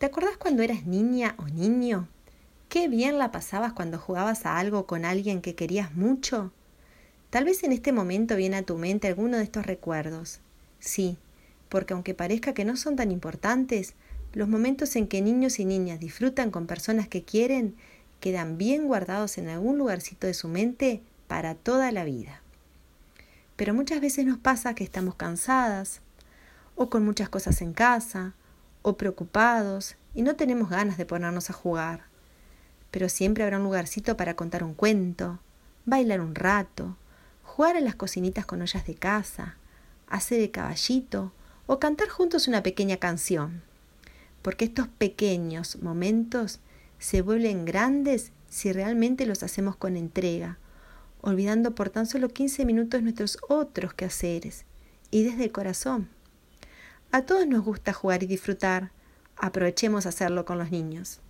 ¿Te acordás cuando eras niña o niño? ¿Qué bien la pasabas cuando jugabas a algo con alguien que querías mucho? Tal vez en este momento viene a tu mente alguno de estos recuerdos. Sí, porque aunque parezca que no son tan importantes, los momentos en que niños y niñas disfrutan con personas que quieren quedan bien guardados en algún lugarcito de su mente para toda la vida. Pero muchas veces nos pasa que estamos cansadas, o con muchas cosas en casa, o preocupados, y no tenemos ganas de ponernos a jugar. Pero siempre habrá un lugarcito para contar un cuento, bailar un rato, jugar a las cocinitas con ollas de casa, hacer de caballito o cantar juntos una pequeña canción. Porque estos pequeños momentos se vuelven grandes si realmente los hacemos con entrega, olvidando por tan solo 15 minutos nuestros otros quehaceres y desde el corazón. A todos nos gusta jugar y disfrutar. Aprovechemos hacerlo con los niños.